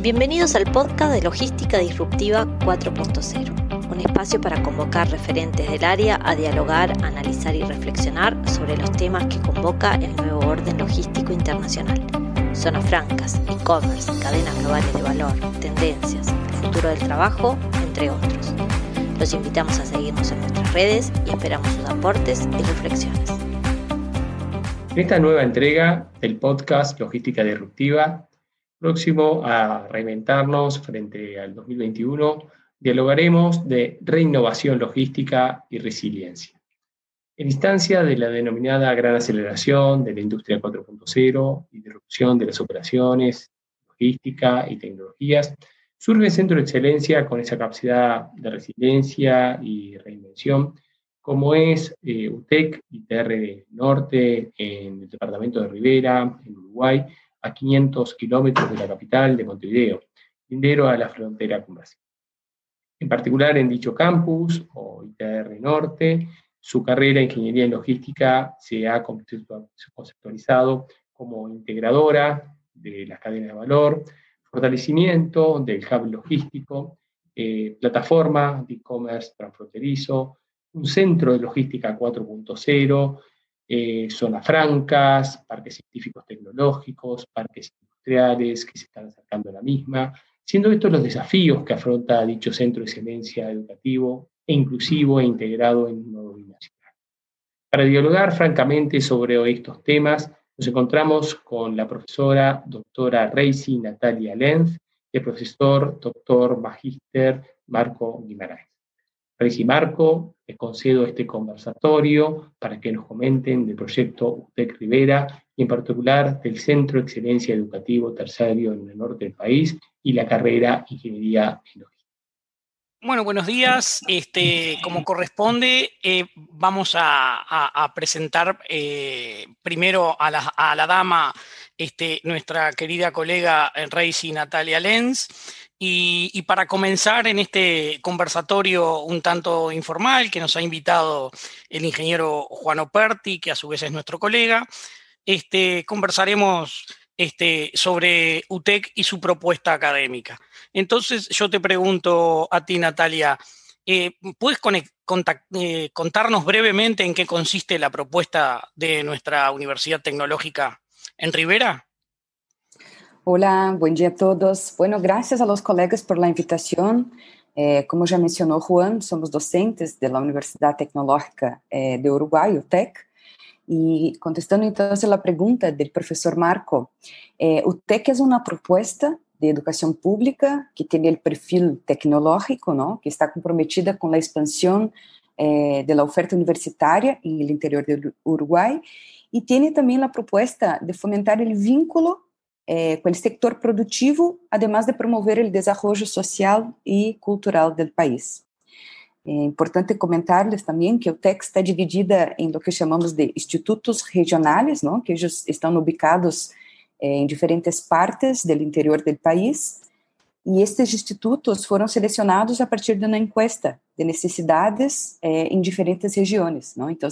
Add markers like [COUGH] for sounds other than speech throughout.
Bienvenidos al podcast de Logística Disruptiva 4.0, un espacio para convocar referentes del área a dialogar, analizar y reflexionar sobre los temas que convoca el nuevo orden logístico internacional. Zonas francas, e-commerce, cadenas globales de valor, tendencias, el futuro del trabajo, entre otros. Los invitamos a seguirnos en nuestras redes y esperamos sus aportes y reflexiones. En esta nueva entrega del podcast Logística Disruptiva próximo a reinventarnos frente al 2021, dialogaremos de reinnovación logística y resiliencia. En instancia de la denominada gran aceleración de la industria 4.0 y disrupción de las operaciones, logística y tecnologías, surge el Centro de Excelencia con esa capacidad de resiliencia y reinvención, como es eh, UTEC, ITR Norte, en el departamento de Rivera, en Uruguay, a 500 kilómetros de la capital de Montevideo, lindero a la frontera con Brasil. En particular en dicho campus, o ITR Norte, su carrera en Ingeniería en Logística se ha conceptualizado como integradora de las cadenas de valor, fortalecimiento del hub logístico, eh, plataforma de e-commerce transfronterizo, un centro de logística 4.0, eh, zonas francas, parques científicos tecnológicos, parques industriales que se están acercando a la misma, siendo estos los desafíos que afronta dicho centro de excelencia educativo e inclusivo e integrado en un nuevo binacional. Para dialogar francamente sobre estos temas, nos encontramos con la profesora doctora Reisi Natalia Lenz y el profesor doctor magíster Marco Guimaraes. Reisi Marco les concedo este conversatorio para que nos comenten del proyecto UTEC Rivera y en particular del Centro de Excelencia Educativo Terciario en el norte del país y la carrera Ingeniería en. Bueno, buenos días. Este, como corresponde, eh, vamos a, presentar eh, primero a la, dama, este, nuestra querida colega Reisi Natalia Lenz. Y, para comenzar en este conversatorio un tanto informal que nos ha invitado el ingeniero Juan Operti, que a su vez es nuestro colega, este, conversaremos este, sobre UTEC y su propuesta académica. Entonces yo te pregunto a ti, Natalia, eh, ¿puedes eh, contarnos brevemente en qué consiste la propuesta de nuestra Universidad Tecnológica en Rivera? Hola, buen día a todos. Bueno, gracias a los colegas por la invitación. Eh, como ya mencionó Juan, somos docentes de la Universidad Tecnológica eh, de Uruguay, UTEC. Y contestando entonces la pregunta del profesor Marco, eh, UTEC es una propuesta de educación pública que tiene el perfil tecnológico, ¿no? que está comprometida con la expansión eh, de la oferta universitaria en el interior del Uruguay y tiene también la propuesta de fomentar el vínculo eh, com o sector produtivo, además de promover o desenvolvimento social e cultural do país. É importante comentar-lhes também que o TEC está dividida em o que chamamos de institutos regionais, não? que estão ubicados eh, em diferentes partes do interior do país, e estes institutos foram selecionados a partir de uma encuesta de necessidades eh, em diferentes regiões. Não? Então,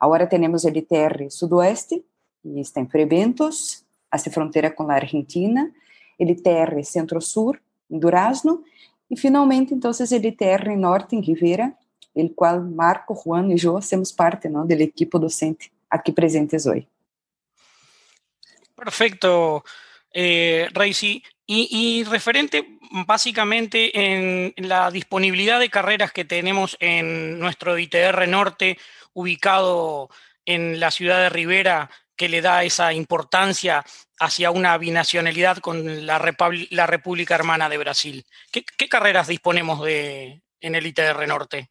agora temos o LTR Sudoeste, que está em Prebentos, hace frontera con la Argentina, el ITR Centro-Sur, en Durazno, y finalmente entonces el ITR Norte, en Rivera, el cual Marco, Juan y yo hacemos parte ¿no? del equipo docente aquí presentes hoy. Perfecto, eh, Reisi. Y, y, referente básicamente en la disponibilidad de carreras que tenemos en nuestro ITR Norte, ubicado en la ciudad de Rivera, que le da esa importancia hacia una binacionalidad con la, República Hermana de Brasil. ¿Qué, carreras disponemos de, en el ITR Norte?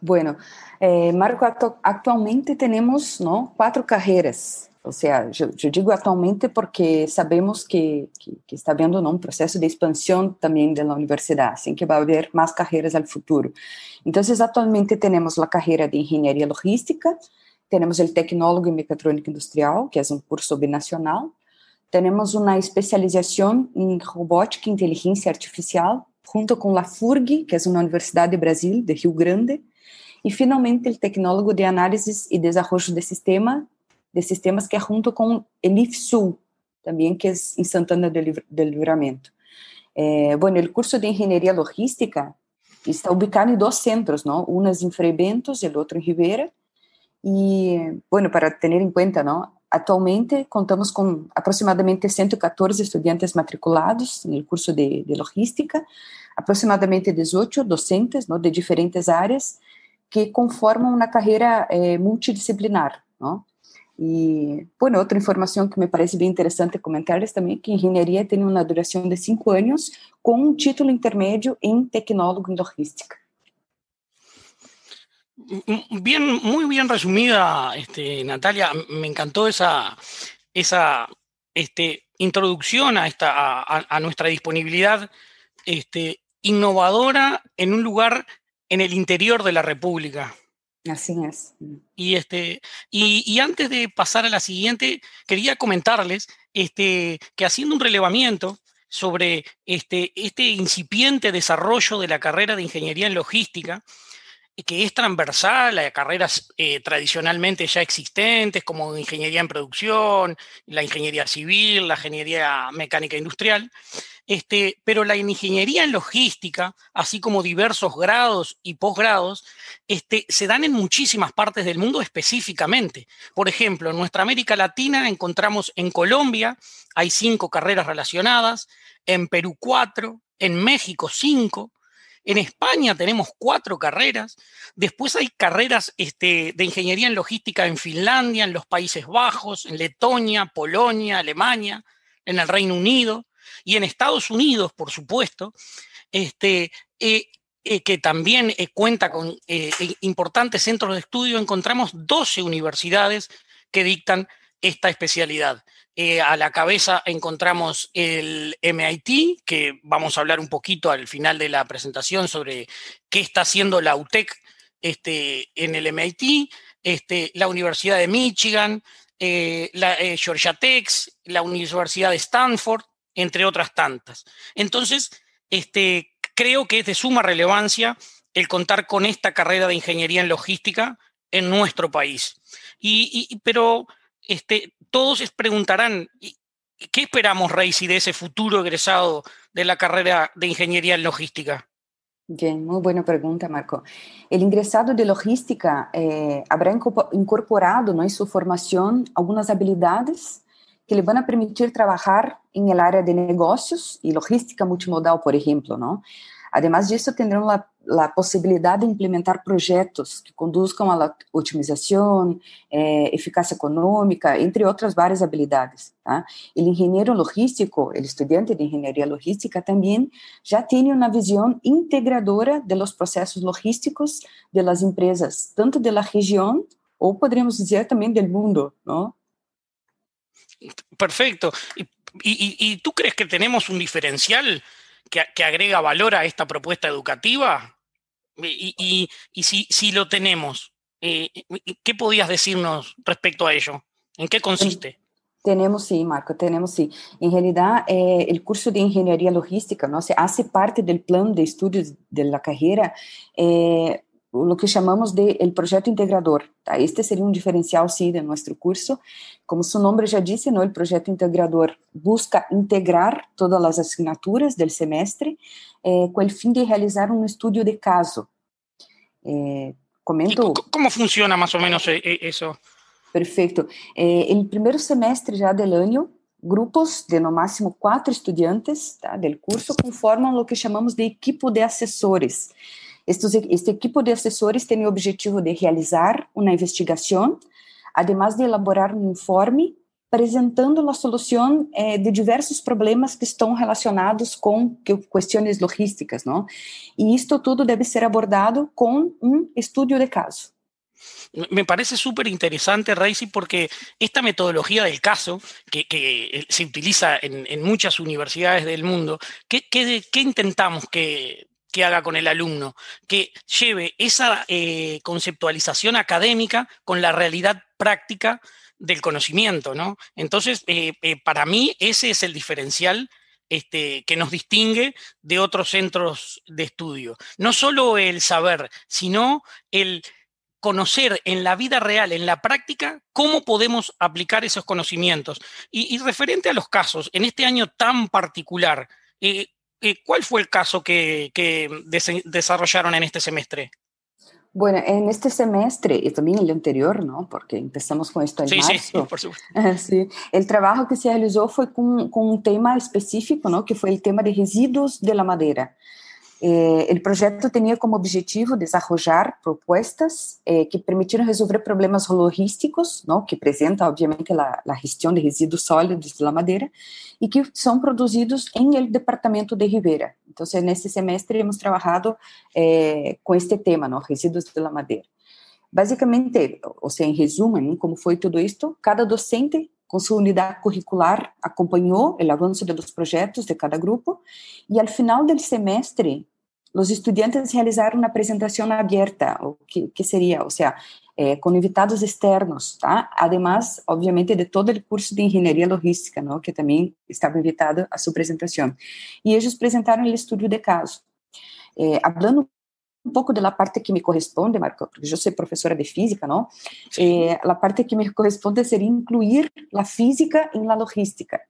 Bueno, eh, Marco, actualmente tenemos ¿no? cuatro carreras. O sea, yo, digo actualmente porque sabemos que, está habiendo un proceso de expansión también de la universidad, así que va a haber más carreras al futuro. Entonces, actualmente tenemos la carrera de Ingeniería Logística, tenemos el Tecnólogo en Mecatrónica Industrial, que es un curso binacional. Tenemos una especialización en Robótica e Inteligencia Artificial, junto con la FURG, que es una universidad de Brasil, de Rio Grande. Y finalmente el Tecnólogo de Análisis y Desarrollo de, sistema, de Sistemas, que es junto con el IFSU, también que es en Santana del, Livramento. Eh, bueno, el curso de Ingeniería Logística está ubicado en dos centros, ¿no? Uno es en Frei Bentos y el otro en Rivera. Y, bueno, para tener en cuenta, ¿no? Actualmente contamos com aproximadamente 114 estudantes matriculados no curso de, de logística, aproximadamente 18 docentes não, de diferentes áreas que conformam uma carreira eh, multidisciplinar. Não? E, bueno, outra informação que me parece bem interessante comentar é também que engenharia tem uma duração de cinco anos com um título intermédio em tecnólogo em logística. Bien, muy bien resumida, este, Natalia. Me encantó esa, esa este, introducción a, esta, a, nuestra disponibilidad este, innovadora en un lugar en el interior de la República. Así es. Y, este, y, antes de pasar a la siguiente, quería comentarles este, que haciendo un relevamiento sobre este, este incipiente desarrollo de la carrera de ingeniería en logística, que es transversal a carreras eh, tradicionalmente ya existentes, como ingeniería en producción, la ingeniería civil, la ingeniería mecánica industrial, este, pero la ingeniería en logística, así como diversos grados y posgrados, este, se dan en muchísimas partes del mundo específicamente. Por ejemplo, en nuestra América Latina encontramos en Colombia, hay cinco carreras relacionadas, en Perú cuatro, en México cinco, en España tenemos cuatro carreras, después hay carreras este, de ingeniería en logística en Finlandia, en los Países Bajos, en Letonia, Polonia, Alemania, en el Reino Unido y en Estados Unidos, por supuesto, este, eh, eh, que también eh, cuenta con importantes centros de estudio, encontramos 12 universidades que dictan esta especialidad. Eh, a la cabeza encontramos el MIT, que vamos a hablar un poquito al final de la presentación sobre qué está haciendo la UTEC este, en el MIT, este, la Universidad de Michigan, eh, la eh, Georgia Tech, la Universidad de Stanford, entre otras tantas. Entonces, este, creo que es de suma relevancia el contar con esta carrera de ingeniería en logística en nuestro país. y pero este, todos preguntarán, ¿qué esperamos, Reisi, de ese futuro egresado de la carrera de Ingeniería en Logística? Bien, muy buena pregunta, Marco. El ingresado de logística eh, habrá incorporado ¿no, en su formación algunas habilidades que le van a permitir trabajar en el área de negocios y logística multimodal, por ejemplo, ¿no? Además disso, terão a, a possibilidade de implementar projetos que conduzcam à otimização, é, eficácia econômica, entre outras várias habilidades. Tá? O engenheiro logístico, o estudante de engenharia logística, também já tem uma visão integradora dos processos logísticos das empresas, tanto da região, ou poderíamos dizer também do mundo, não? Perfeito. E tu crees que temos um diferencial que, agrega valor a esta propuesta educativa? Y, si, lo tenemos, eh, ¿qué podías decirnos respecto a ello? ¿En qué consiste? Tenemos sí, Marco, tenemos sí. En realidad, eh, el curso de Ingeniería Logística ¿no? se hace parte del plan de estudios de la carrera eh, lo que chamamos de el projeto integrador. Tá? Este seria um diferencial, sim, de nosso curso. Como seu nome já disse, não, o projeto integrador busca integrar todas as assinaturas do semestre eh, com o fim de realizar um estudo de caso. Eh, comento... Como funciona mais ou menos isso? Perfeito. Eh, el primeiro semestre já do ano, grupos de no máximo quatro estudantes tá, do curso conformam o que chamamos de equipo de assessores. Estes, este equipo de assessores tem o objetivo de realizar uma investigação, además de elaborar um informe apresentando a solução eh, de diversos problemas que estão relacionados com questões logísticas, não? E isto tudo deve ser abordado com um estudo de caso. Me parece súper interesante, Reisi, porque esta metodología del caso, que, que se utiliza en, muchas universidades del mundo, ¿qué, qué, qué intentamos que que haga con el alumno, que lleve esa eh, conceptualización académica con la realidad práctica del conocimiento, ¿no? Entonces, eh, eh, para mí ese es el diferencial este, que nos distingue de otros centros de estudio. No solo el saber, sino el conocer en la vida real, en la práctica, cómo podemos aplicar esos conocimientos. Y, referente a los casos, en este año tan particular, ¿cuál fue el caso que, que desarrollaron en este semestre? Bueno, en este semestre y también el anterior, ¿no? Porque empezamos con esto en sí, marzo. Sí, [LAUGHS] por supuesto. [LAUGHS] Sí. El trabajo que se realizó fue con, con, un tema específico, ¿no? Que fue el tema de residuos de la madera. Eh, el proyecto tenía como objetivo desarrollar propuestas eh, que permitieran resolver problemas logísticos, ¿no? Que presenta, obviamente, la, la gestión de residuos sólidos de la madera y que son producidos en el departamento de Rivera. Entonces, en este semestre hemos trabajado eh, con este tema, ¿no? Residuos de la madera. Básicamente, o sea, en resumen, como fue todo esto, cada docente com sua unidade curricular acompanhou o avanço dos projetos de cada grupo e ao final do semestre os estudantes realizaram uma apresentação aberta, o que, que seria, ou seja, eh, com invitados externos, tá? Además, obviamente, de todo o curso de engenharia logística, não? que também estava invitado a sua apresentação. E eles apresentaram o estudo de caso. Eh, hablando un poco de la parte que me corresponde, Marco, porque yo soy profesora de física, ¿no? Eh, la parte que me corresponde sería incluir la física en la logística.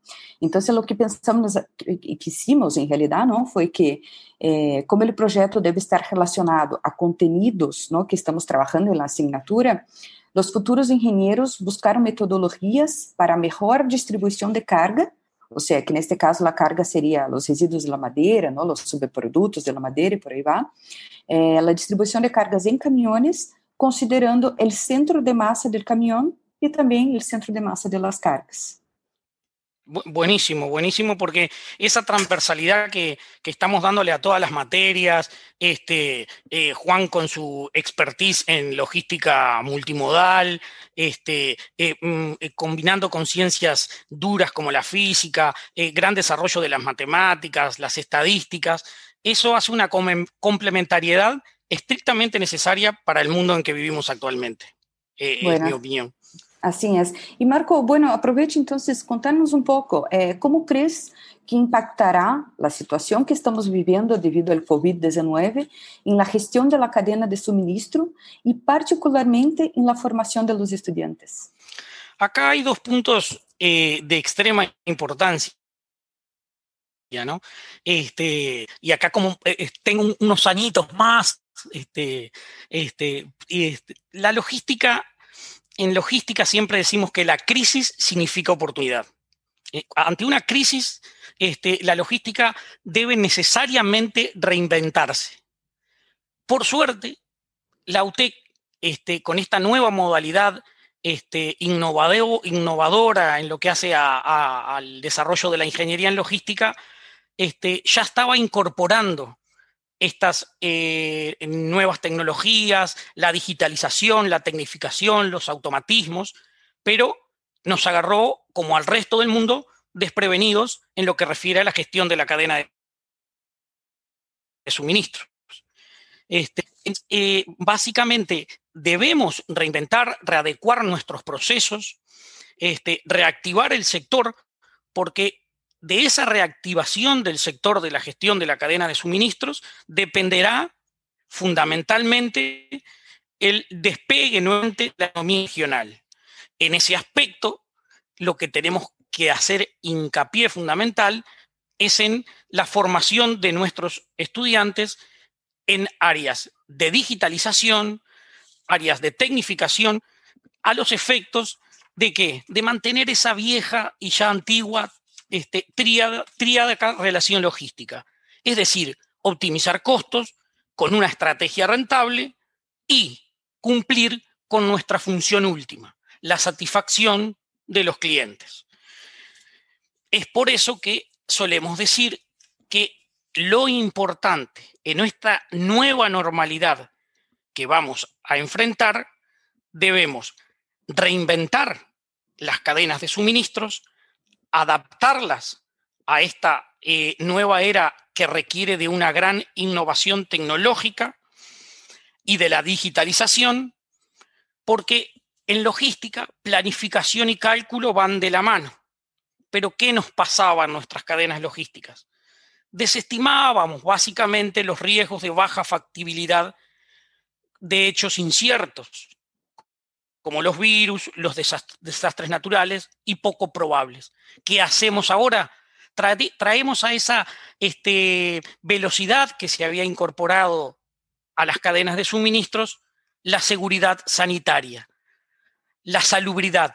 Entonces, lo que pensamos y quisimos, en realidad, ¿no? Fue que, eh, como el proyecto debe estar relacionado a contenidos, ¿no? Que estamos trabajando en la asignatura, los futuros ingenieros buscaron metodologías para mejor distribución de carga ou seja, que neste caso a carga seria os resíduos da madeira, não, os subprodutos da madeira e por aí vai, eh, a distribuição de cargas em caminhões, considerando o centro de massa do caminhão e também o centro de massa de las cargas. Buenísimo, buenísimo, porque esa transversalidad que, que, estamos dándole a todas las materias, este, eh, Juan con su expertise en logística multimodal, este, eh, mm, eh, combinando con ciencias duras como la física, gran desarrollo de las matemáticas, las estadísticas, eso hace una complementariedad estrictamente necesaria para el mundo en que vivimos actualmente, bueno. es mi opinión. Assim é. E Marco, bueno, aproveite então, contar-nos um pouco eh, como crees que impactará a situação que estamos vivendo devido ao COVID-19 em la gestão da cadena de suministro e particularmente em la formação de los estudiantes. Acá hay dos puntos eh, de extrema importancia. ¿no? Este, y acá como eh, tengo unos añitos más, este, este, este, la logística en logística siempre decimos que la crisis significa oportunidad. Eh, ante una crisis, este, la logística debe necesariamente reinventarse. Por suerte, la UTEC, este, con esta nueva modalidad este, innovadora en lo que hace al desarrollo de la ingeniería en logística, este, ya estaba incorporando estas eh, nuevas tecnologías, la digitalización, la tecnificación, los automatismos, pero nos agarró, como al resto del mundo, desprevenidos en lo que refiere a la gestión de la cadena de, suministros. Este, eh, básicamente, debemos reinventar, readecuar nuestros procesos, este, reactivar el sector, porque de esa reactivación del sector de la gestión de la cadena de suministros dependerá fundamentalmente el despegue nuevamente de la economía regional. En ese aspecto, lo que tenemos que hacer hincapié fundamental es en la formación de nuestros estudiantes en áreas de digitalización, áreas de tecnificación, a los efectos de qué? De mantener esa vieja y ya antigua este, tríada, relación logística. Es decir, optimizar costos con una estrategia rentable y cumplir con nuestra función última, la satisfacción de los clientes. Es por eso que solemos decir que lo importante en esta nueva normalidad que vamos a enfrentar, debemos reinventar las cadenas de suministros, adaptarlas a esta eh, nueva era que requiere de una gran innovación tecnológica y de la digitalización, porque en logística, planificación y cálculo van de la mano. Pero ¿qué nos pasaba en nuestras cadenas logísticas? Desestimábamos básicamente los riesgos de baja factibilidad de hechos inciertos, como los virus, los desastres naturales y poco probables. ¿Qué hacemos ahora? traemos a esa este, velocidad que se había incorporado a las cadenas de suministros la seguridad sanitaria, la salubridad,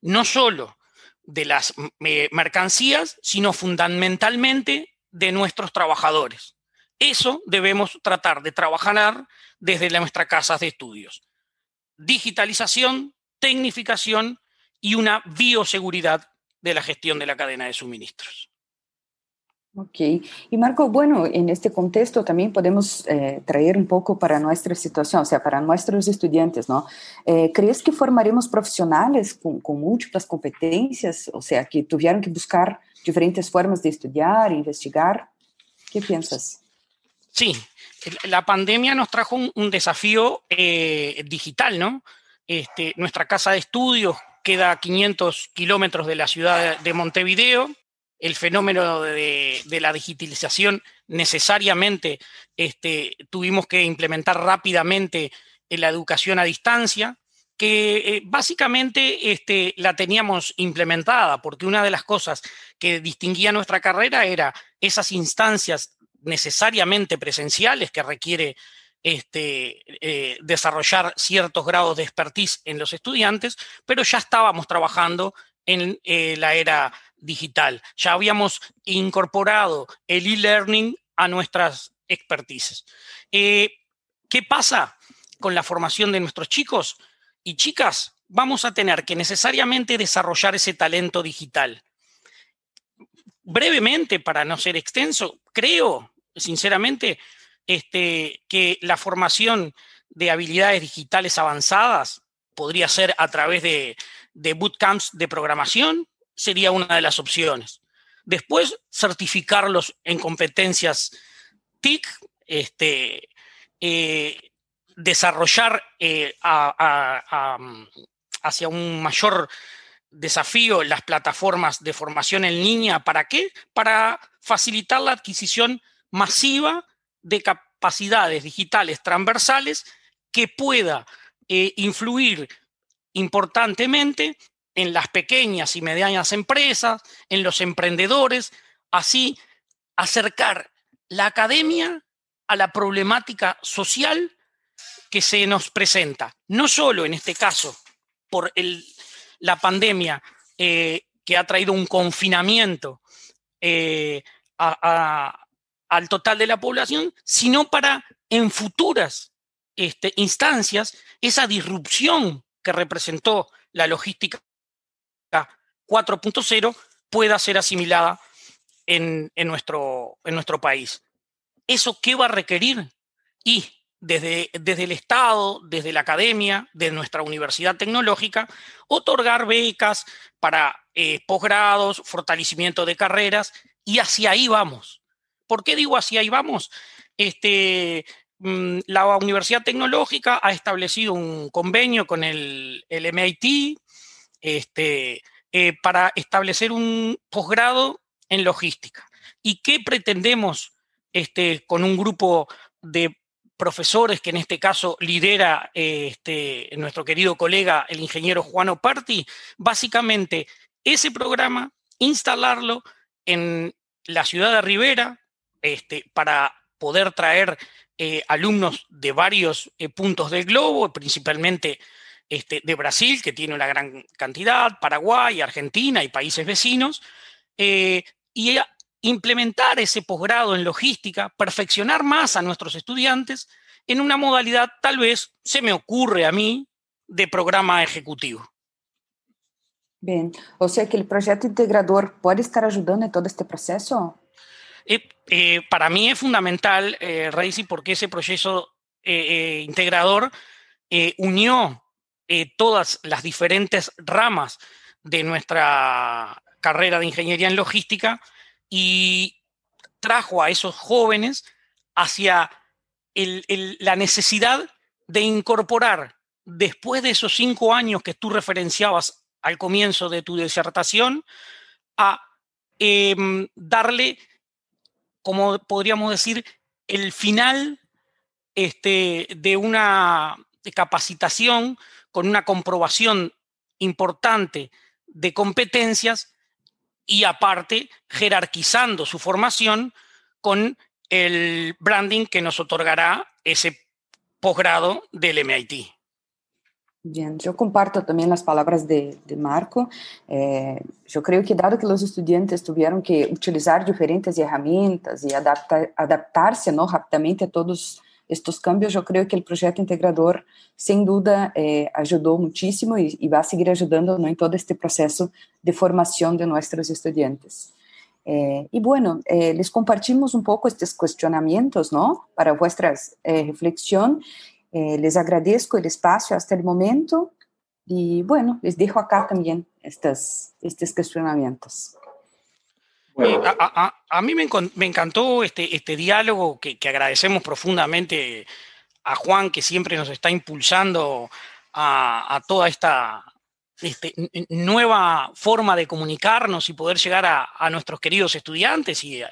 no solo de las mercancías, sino fundamentalmente de nuestros trabajadores. Eso debemos tratar de trabajar desde nuestras casas de estudios. Digitalización, tecnificación y una bioseguridad de la gestión de la cadena de suministros. Ok. Y Marco, bueno, en este contexto también podemos eh, traer un poco para nuestra situación, o sea, para nuestros estudiantes, ¿no? Eh, ¿Crees que formaremos profesionales con, con, múltiples competencias, o sea, que tuvieron que buscar diferentes formas de estudiar, investigar? ¿Qué piensas? Sí, la pandemia nos trajo un, desafío eh, digital, ¿no? Este, nuestra casa de estudios queda a 500 kilómetros de la ciudad de Montevideo. El fenómeno de, la digitalización necesariamente este, tuvimos que implementar rápidamente en la educación a distancia, que eh, básicamente este, la teníamos implementada, porque una de las cosas que distinguía nuestra carrera era esas instancias necesariamente presenciales que requiere este, eh, desarrollar ciertos grados de expertise en los estudiantes, pero ya estábamos trabajando en eh, la era digital. Ya habíamos incorporado el e-learning a nuestras expertices. Eh, ¿Qué pasa con la formación de nuestros chicos y chicas? Vamos a tener que necesariamente desarrollar ese talento digital. Brevemente, para no ser extenso, creo sinceramente, este, que la formación de habilidades digitales avanzadas podría ser a través de, bootcamps de programación, sería una de las opciones. Después, certificarlos en competencias TIC, este, eh, desarrollar eh, hacia un mayor desafío las plataformas de formación en línea. ¿Para qué? Para facilitar la adquisición masiva de capacidades digitales transversales que pueda eh, influir importantemente en las pequeñas y medianas empresas, en los emprendedores, así acercar la academia a la problemática social que se nos presenta, no solo en este caso por la pandemia eh, que ha traído un confinamiento eh, a, al total de la población, sino para en futuras este, instancias esa disrupción que representó la logística 4.0 pueda ser asimilada en, nuestro, en nuestro país. ¿Eso qué va a requerir? Y desde, desde el Estado, desde la academia, de nuestra universidad tecnológica, otorgar becas para eh, posgrados, fortalecimiento de carreras, y hacia ahí vamos. ¿Por qué digo así? Ahí vamos. Este, mm, la Universidad Tecnológica ha establecido un convenio con el, MIT este, eh, para establecer un posgrado en logística. ¿Y qué pretendemos este, con un grupo de profesores que en este caso lidera este, nuestro querido colega, el ingeniero Juan Oparti? Básicamente, ese programa, instalarlo en la ciudad de Rivera, este, para poder traer eh, alumnos de varios eh, puntos del globo, principalmente este, de Brasil, que tiene una gran cantidad, Paraguay, Argentina y países vecinos, eh, y implementar ese posgrado en logística, perfeccionar más a nuestros estudiantes en una modalidad, tal vez, se me ocurre a mí, de programa ejecutivo. Bien, o sea que el proyecto integrador puede estar ayudando en todo este proceso. Eh, eh, para mí es fundamental, eh, porque ese proceso eh, integrador unió todas las diferentes ramas de nuestra carrera de ingeniería en logística y trajo a esos jóvenes hacia la necesidad de incorporar, después de esos cinco años que tú referenciabas al comienzo de tu disertación, a em, darle como podríamos decir, el final este, de una capacitación con una comprobación importante de competencias y aparte jerarquizando su formación con el branding que nos otorgará ese posgrado del MIT. Bien, yo comparto también las palabras de, Marco. Eh, yo creo que dado que los estudiantes tuvieron que utilizar diferentes herramientas y adaptarse ¿no? rápidamente a todos estos cambios, yo creo que el proyecto integrador sin duda eh, ayudó muchísimo y, va a seguir ayudando ¿no? en todo este proceso de formación de nuestros estudiantes. Eh, y bueno, les compartimos un poco estos cuestionamientos ¿no? para vuestra reflexión eh, les agradezco el espacio hasta el momento y bueno, les dejo acá también estos, estos cuestionamientos. Eh, a, mí me, encantó este, este diálogo que, agradecemos profundamente a Juan, que siempre nos está impulsando a, toda esta este, nueva forma de comunicarnos y poder llegar a, nuestros queridos estudiantes y a,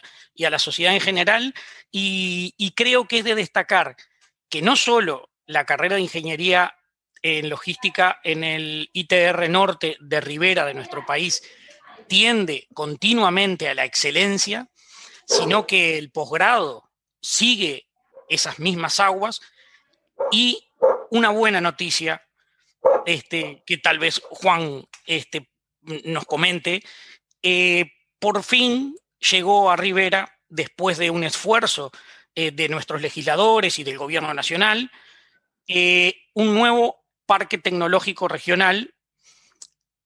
la sociedad en general. Y, y, creo que es de destacar que no solo la carrera de ingeniería en logística en el ITR Norte de Rivera de nuestro país tiende continuamente a la excelencia, sino que el posgrado sigue esas mismas aguas. Y una buena noticia este, que tal vez Juan este, nos comente, eh, por fin llegó a Rivera después de un esfuerzo eh, de nuestros legisladores y del gobierno nacional, eh, un nuevo parque tecnológico regional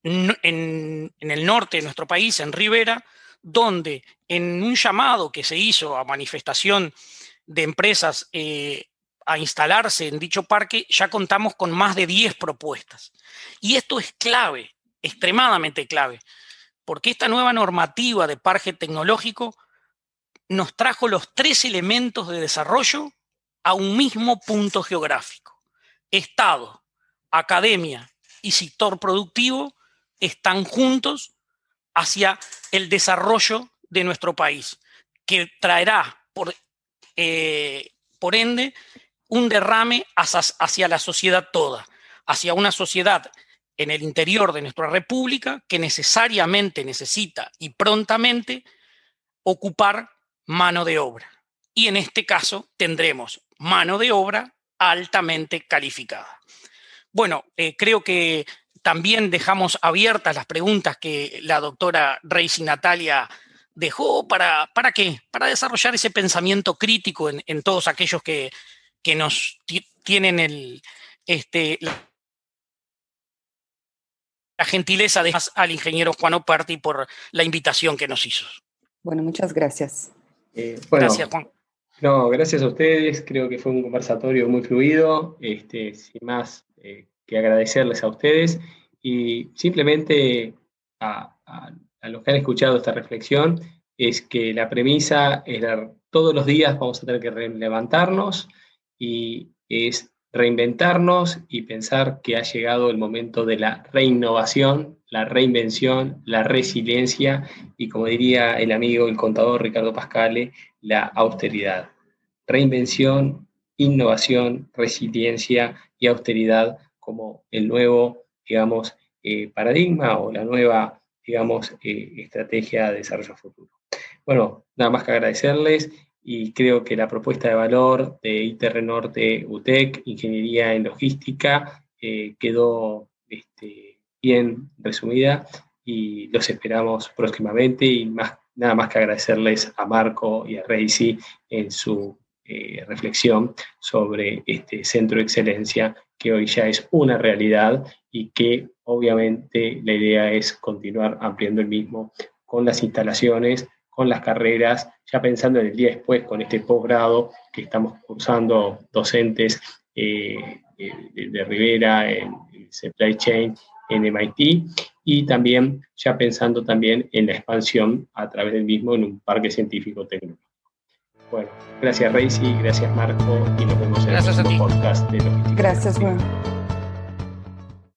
en, el norte de nuestro país, en Rivera, donde en un llamado que se hizo a manifestación de empresas eh, a instalarse en dicho parque, ya contamos con más de 10 propuestas. Y esto es clave, extremadamente clave, porque esta nueva normativa de parque tecnológico nos trajo los tres elementos de desarrollo a un mismo punto geográfico. Estado, academia y sector productivo están juntos hacia el desarrollo de nuestro país, que traerá por, eh, por ende un derrame hacia, hacia la sociedad toda, hacia una sociedad en el interior de nuestra república que necesariamente necesita y prontamente ocupar mano de obra. Y en este caso tendremos mano de obra altamente calificada. Bueno, eh, creo que también dejamos abiertas las preguntas que la doctora Reis y Natalia dejó para, ¿para qué? Para desarrollar ese pensamiento crítico en, todos aquellos que, que nos tienen el, este, la, gentileza de al ingeniero Juan Operti por la invitación que nos hizo. Bueno, muchas gracias. Eh, gracias, Juan. No, gracias a ustedes. Creo que fue un conversatorio muy fluido. Este, sin más eh, que agradecerles a ustedes y simplemente a, los que han escuchado esta reflexión es que la premisa es todos los días vamos a tener que levantarnos y es reinventarnos y pensar que ha llegado el momento de la reinnovación, la reinvención, la resiliencia y, como diría el amigo, el contador Ricardo Pascale, la austeridad. Reinvención, innovación, resiliencia y austeridad como el nuevo, digamos, eh, paradigma o la nueva, digamos, eh, estrategia de desarrollo futuro. Bueno, nada más que agradecerles y creo que la propuesta de valor de ITR Norte UTEC, Ingeniería en Logística, eh, quedó este, bien resumida y los esperamos próximamente y más, nada más que agradecerles a Marco y a Reisi en su eh, reflexión sobre este centro de excelencia que hoy ya es una realidad y que obviamente la idea es continuar ampliando el mismo con las instalaciones, con las carreras, ya pensando en el día después con este posgrado que estamos cursando docentes eh, eh, de, Rivera en, en Supply Chain en MIT y también ya pensando también en la expansión a través del mismo en un parque científico tecnológico. Bueno, gracias Reisi, gracias Marco y nos vemos en el próximo podcast de Gracias, Juan.